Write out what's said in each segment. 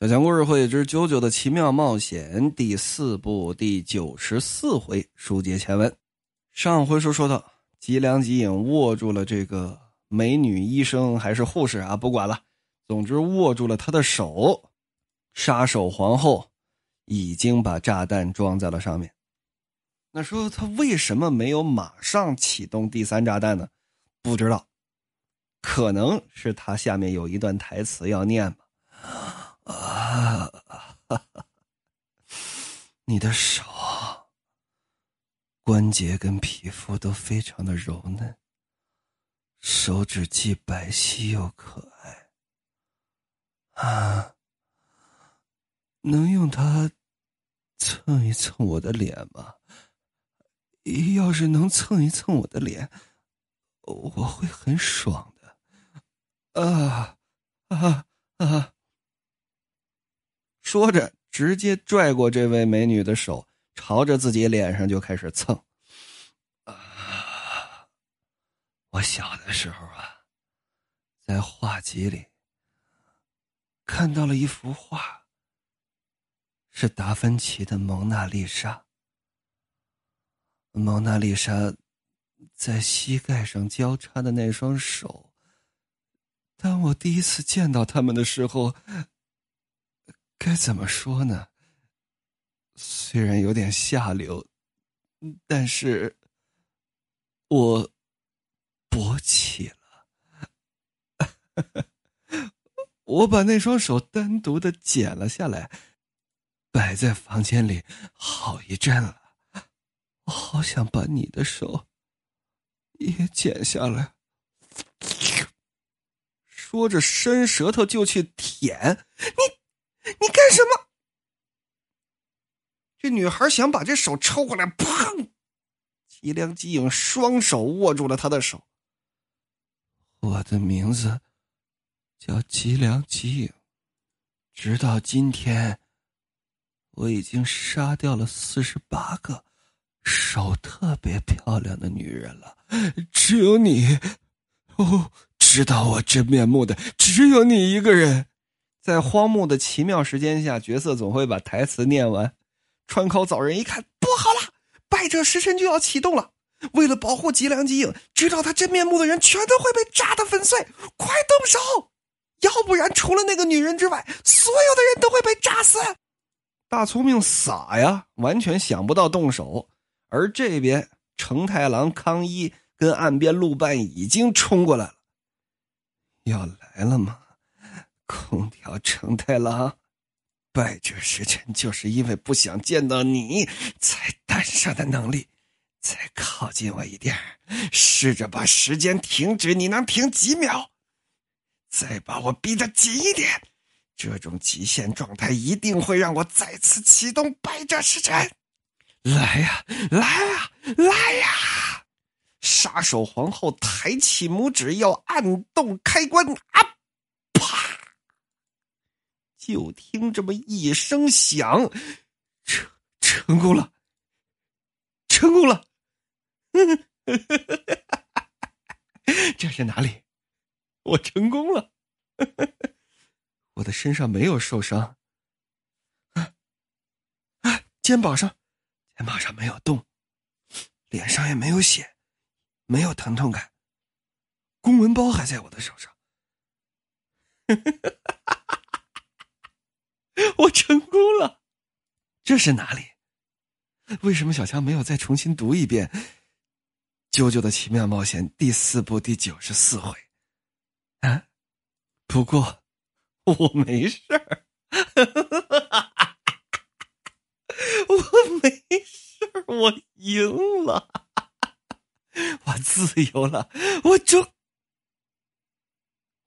小强故事会之《九九的奇妙冒险》第四部第九十四回，书接前文。上回书说到，吉良吉影握住了这个美女医生还是护士啊，不管了，总之握住了她的手。杀手皇后已经把炸弹装在了上面。那说他为什么没有马上启动第三炸弹呢？不知道，可能是他下面有一段台词要念吧。啊，哈哈你的手关节跟皮肤都非常的柔嫩，手指既白皙又可爱。啊，能用它蹭一蹭我的脸吗？要是能蹭一蹭我的脸，我会很爽的。啊啊啊！说着，直接拽过这位美女的手，朝着自己脸上就开始蹭。啊！我小的时候啊，在画集里看到了一幅画，是达芬奇的《蒙娜丽莎》。蒙娜丽莎在膝盖上交叉的那双手，当我第一次见到他们的时候。该怎么说呢？虽然有点下流，但是我勃起了。我把那双手单独的剪了下来，摆在房间里好一阵了。我好想把你的手也剪下来。说着，伸舌头就去舔你。你干什么？这女孩想把这手抽过来，砰！吉良吉影双手握住了她的手。我的名字叫吉良吉影，直到今天，我已经杀掉了四十八个手特别漂亮的女人了，只有你，哦，知道我真面目的只有你一个人。在荒木的奇妙时间下，角色总会把台词念完。川口早人一看，不好了，败者时辰就要启动了。为了保护吉良吉影，知道他真面目的人全都会被炸得粉碎。快动手，要不然除了那个女人之外，所有的人都会被炸死。大聪明傻呀，完全想不到动手。而这边，成太郎、康一跟岸边路伴已经冲过来了，要来了吗？空调成太郎，败者时辰就是因为不想见到你才诞生的能力。再靠近我一点，试着把时间停止，你能停几秒？再把我逼得紧一点，这种极限状态一定会让我再次启动败者时辰。来呀，来呀，来呀！杀手皇后抬起拇指要按动开关啊！就听这么一声响，成成功了，成功了！这是哪里？我成功了！我的身上没有受伤，啊啊！肩膀上，肩膀上没有动，脸上也没有血，没有疼痛感。公文包还在我的手上。我成功了，这是哪里？为什么小强没有再重新读一遍《啾啾的奇妙冒险》第四部第九十四回？啊？不过我没事儿，我没事儿，我赢了，我自由了，我正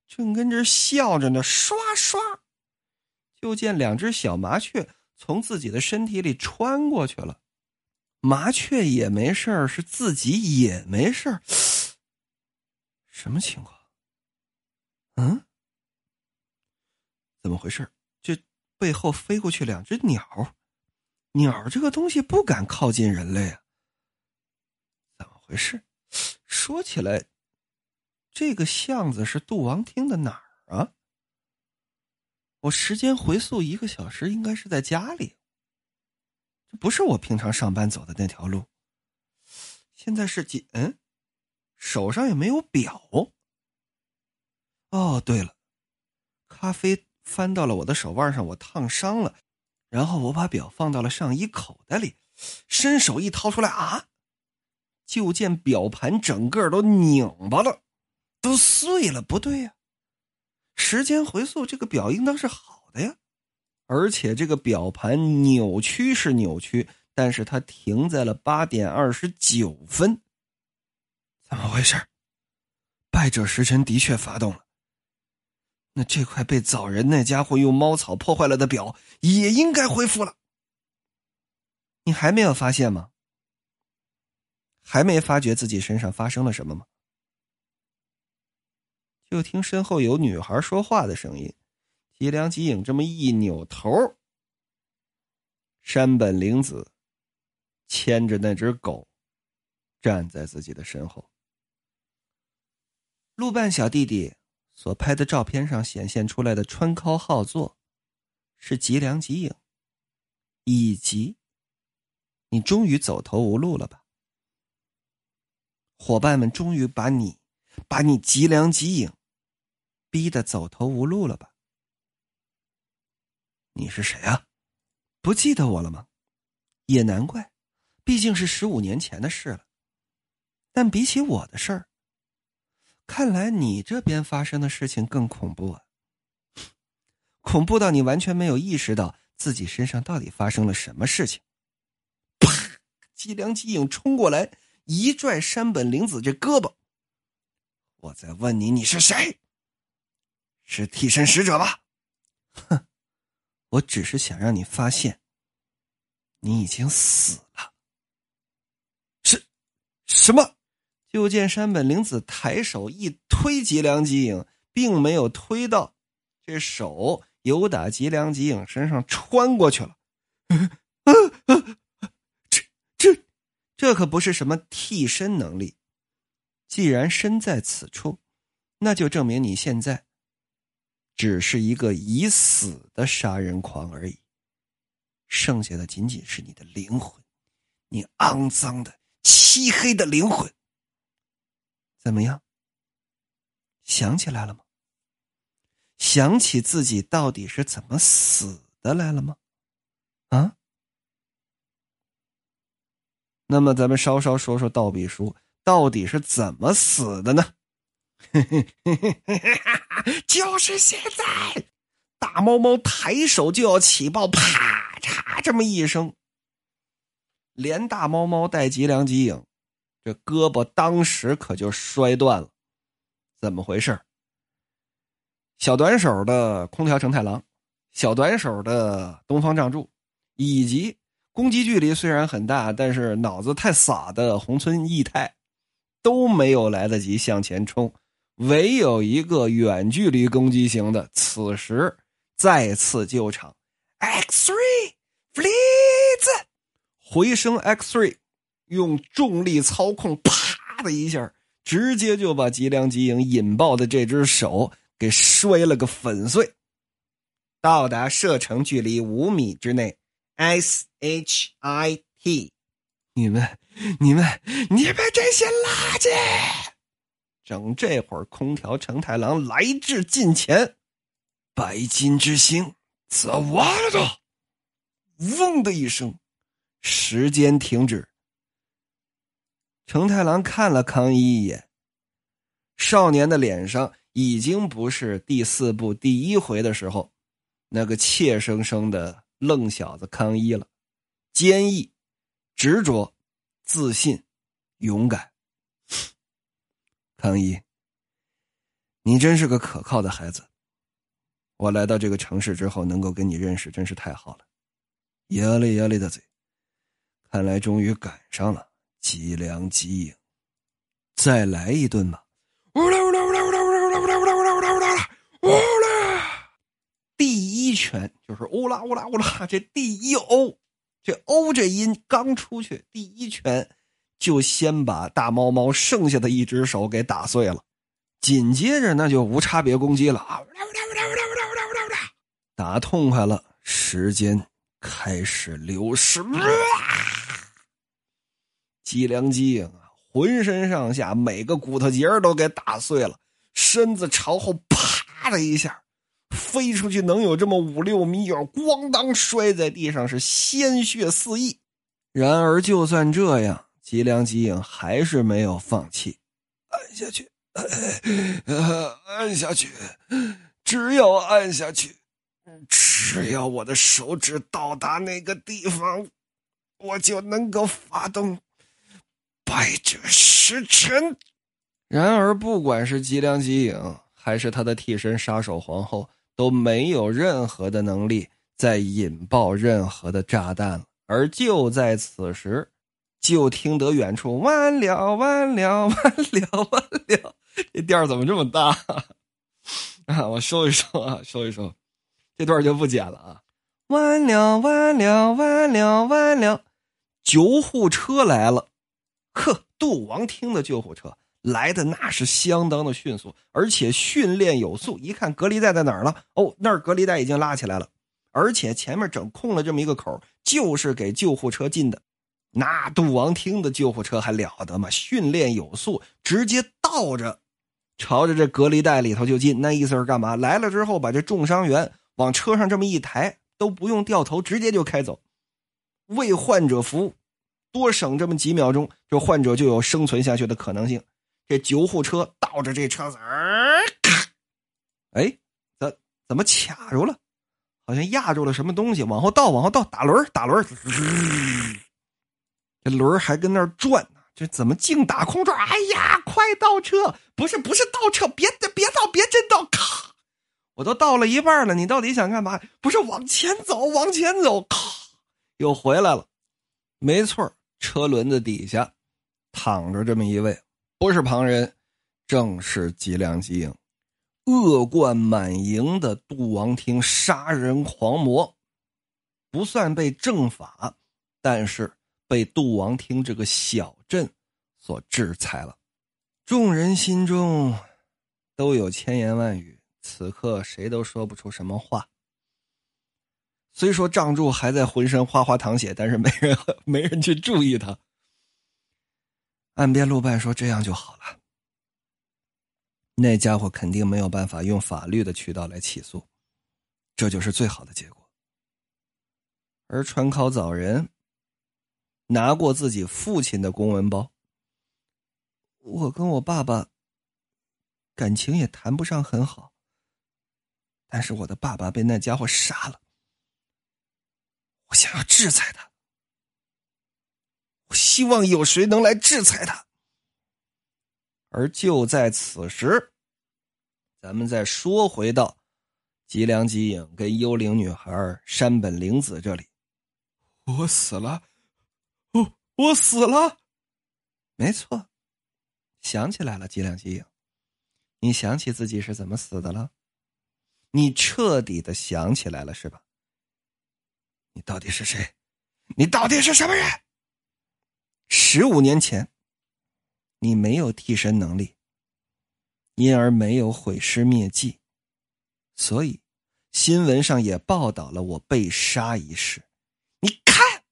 正跟这笑着呢，刷刷。就见两只小麻雀从自己的身体里穿过去了，麻雀也没事是自己也没事什么情况？嗯？怎么回事？这背后飞过去两只鸟，鸟这个东西不敢靠近人类啊？怎么回事？说起来，这个巷子是杜王厅的哪儿啊？我时间回溯一个小时，应该是在家里。这不是我平常上班走的那条路。现在是几？嗯，手上也没有表。哦，对了，咖啡翻到了我的手腕上，我烫伤了。然后我把表放到了上衣口袋里，伸手一掏出来啊，就见表盘整个都拧巴了，都碎了。不对呀，时间回溯这个表应当是好的呀，而且这个表盘扭曲是扭曲，但是它停在了八点二十九分，怎么回事？败者时辰的确发动了。那这块被早人那家伙用猫草破坏了的表也应该恢复了。你还没有发现吗？还没发觉自己身上发生了什么吗？就听身后有女孩说话的声音，吉良吉影这么一扭头，山本玲子牵着那只狗站在自己的身后。路半小弟弟。所拍的照片上显现出来的川尻号座，是吉良吉影，以及你终于走投无路了吧？伙伴们终于把你，把你吉良吉影，逼得走投无路了吧？你是谁啊？不记得我了吗？也难怪，毕竟是十五年前的事了。但比起我的事儿。看来你这边发生的事情更恐怖啊！恐怖到你完全没有意识到自己身上到底发生了什么事情。啪！吉良吉影冲过来，一拽山本玲子这胳膊。我在问你，你是谁？是替身使者吧？哼！我只是想让你发现，你已经死了。是，什么？就见山本玲子抬手一推吉良吉影，并没有推到，这手由打吉良吉影身上穿过去了。这这 这可不是什么替身能力。既然身在此处，那就证明你现在只是一个已死的杀人狂而已。剩下的仅仅是你的灵魂，你肮脏的、漆黑的灵魂。怎么样？想起来了吗？想起自己到底是怎么死的来了吗？啊？那么咱们稍稍说说道笔书到底是怎么死的呢？就是现在！大猫猫抬手就要起爆，啪嚓这么一声，连大猫猫带吉良吉影。这胳膊当时可就摔断了，怎么回事小短手的空调承太郎，小短手的东方仗助，以及攻击距离虽然很大，但是脑子太傻的红村义太，都没有来得及向前冲，唯有一个远距离攻击型的，此时再次救场，X three please，回声 X three。用重力操控，啪的一下，直接就把吉良吉影引爆的这只手给摔了个粉碎。到达射程距离五米之内，S H I T，你们，你们，你们这些垃圾！等这会儿，空调承太郎来至近前，白金之星则完了，嗡的一声，时间停止。成太郎看了康一一眼，少年的脸上已经不是第四部第一回的时候那个怯生生的愣小子康一了，坚毅、执着、自信、勇敢。康一，你真是个可靠的孩子。我来到这个城市之后，能够跟你认识，真是太好了。压力压力的嘴，看来终于赶上了。吉良吉影，再来一顿吧！呜啦呜啦呜啦呜啦呜啦呜啦呜啦呜啦呜啦呜啦呜啦！第一拳就是呜啦呜啦呜啦，这第一欧，这欧这音刚出去，第一拳就先把大猫猫剩下的一只手给打碎了，紧接着那就无差别攻击了啊！打痛快了，时间开始流逝。脊梁肌啊，浑身上下每个骨头节都给打碎了，身子朝后啪的一下飞出去，能有这么五六米远，咣当摔在地上，是鲜血四溢。然而，就算这样，脊梁肌影还是没有放弃，按下去，按下去，只要按下去，只要我的手指到达那个地方，我就能够发动。败者时辰。然而，不管是吉良吉影，还是他的替身杀手皇后，都没有任何的能力再引爆任何的炸弹了。而就在此时，就听得远处完了，完了，完了，完了！这调怎么这么大 啊？我收一收啊，收一收，这段就不剪了啊！完了，完了，完了，完了！救护车来了。呵，杜王厅的救护车来的那是相当的迅速，而且训练有素。一看隔离带在哪儿了？哦，那儿隔离带已经拉起来了，而且前面整空了这么一个口，就是给救护车进的。那杜王厅的救护车还了得吗？训练有素，直接倒着，朝着这隔离带里头就进。那意思是干嘛？来了之后把这重伤员往车上这么一抬，都不用掉头，直接就开走，为患者服务。多省这么几秒钟，这患者就有生存下去的可能性。这救护车倒着这车子儿，哎，怎怎么卡住了？好像压住了什么东西，往后倒，往后倒，打轮打轮这轮还跟那儿转呢。这怎么净打空转？哎呀，快倒车！不是不是倒车，别别倒，别真倒！咔，我都倒了一半了，你到底想干嘛？不是往前走，往前走，咔，又回来了。没错车轮子底下躺着这么一位，不是旁人，正是吉良吉影，恶贯满盈的杜王庭杀人狂魔，不算被正法，但是被杜王厅这个小镇所制裁了。众人心中都有千言万语，此刻谁都说不出什么话。虽说仗柱还在浑身哗哗淌血，但是没人没人去注意他。岸边路伴说：“这样就好了。那家伙肯定没有办法用法律的渠道来起诉，这就是最好的结果。”而川考早人拿过自己父亲的公文包，我跟我爸爸感情也谈不上很好，但是我的爸爸被那家伙杀了。我想要制裁他，我希望有谁能来制裁他。而就在此时，咱们再说回到吉良吉影跟幽灵女孩山本玲子这里，我死了，我死了，没错，想起来了，吉良吉影，你想起自己是怎么死的了？你彻底的想起来了，是吧？你到底是谁？你到底是什么人？十五年前，你没有替身能力，因而没有毁尸灭迹，所以新闻上也报道了我被杀一事。你看，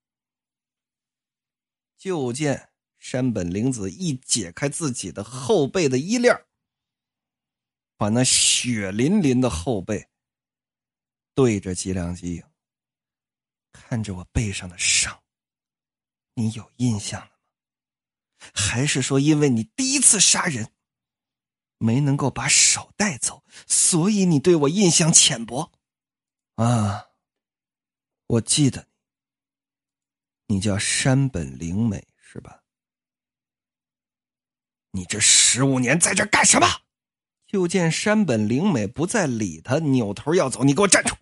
就见山本玲子一解开自己的后背的衣链，把那血淋淋的后背对着吉良吉影。看着我背上的伤，你有印象了吗？还是说，因为你第一次杀人没能够把手带走，所以你对我印象浅薄？啊，我记得你，叫山本灵美是吧？你这十五年在这干什么？就见山本灵美不再理他，扭头要走，你给我站住！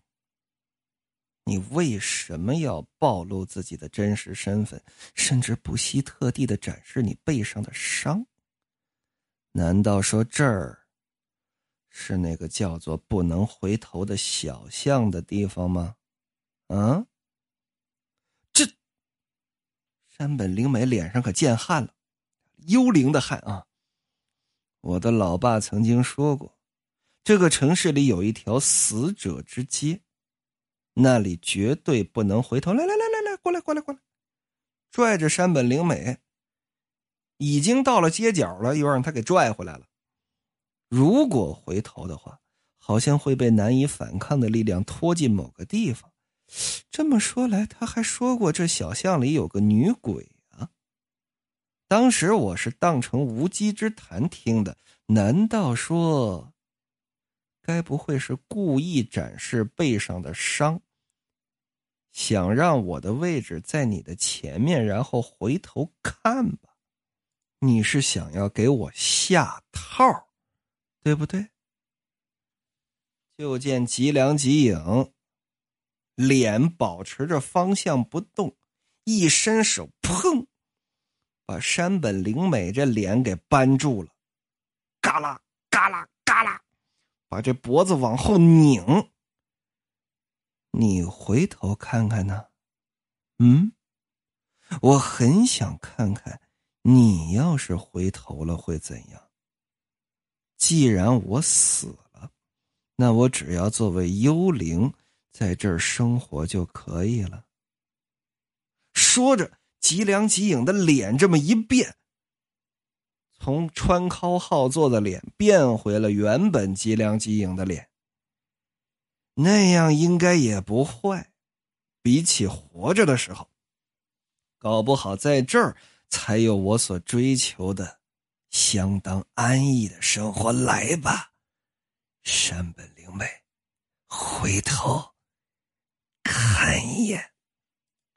你为什么要暴露自己的真实身份，甚至不惜特地的展示你背上的伤？难道说这儿是那个叫做“不能回头”的小巷的地方吗？啊？这山本灵美脸上可见汗了，幽灵的汗啊！我的老爸曾经说过，这个城市里有一条死者之街。那里绝对不能回头。来来来来来，过来过来过来，拽着山本灵美，已经到了街角了，又让他给拽回来了。如果回头的话，好像会被难以反抗的力量拖进某个地方。这么说来，他还说过这小巷里有个女鬼啊。当时我是当成无稽之谈听的，难道说，该不会是故意展示背上的伤，想让我的位置在你的前面，然后回头看吧？你是想要给我下套，对不对？就见吉良吉影。脸保持着方向不动，一伸手，砰，把山本灵美这脸给扳住了，嘎啦嘎啦嘎啦，把这脖子往后拧。你回头看看呢？嗯，我很想看看，你要是回头了会怎样？既然我死了，那我只要作为幽灵。在这儿生活就可以了。说着，吉良吉影的脸这么一变，从川尻浩作的脸变回了原本吉良吉影的脸。那样应该也不坏，比起活着的时候，搞不好在这儿才有我所追求的相当安逸的生活。来吧，山本灵美，回头。看一眼，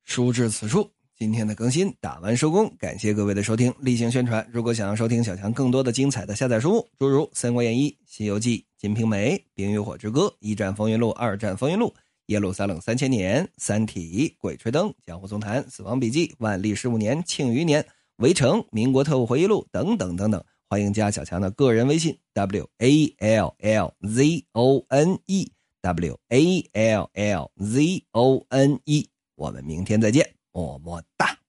书至此处，今天的更新打完收工，感谢各位的收听，例行宣传。如果想要收听小强更多的精彩的下载书，诸如《三国演义》《西游记》《金瓶梅》《冰与火之歌》《一战风云录》《二战风云录》《耶路撒冷三千年》《三体》《鬼吹灯》《江湖丛谈》《死亡笔记》《万历十五年》《庆余年》《围城》《民国特务回忆录》等等等等，欢迎加小强的个人微信：w a l l z o n e。W A L L Z O N E，我们明天再见，么么哒。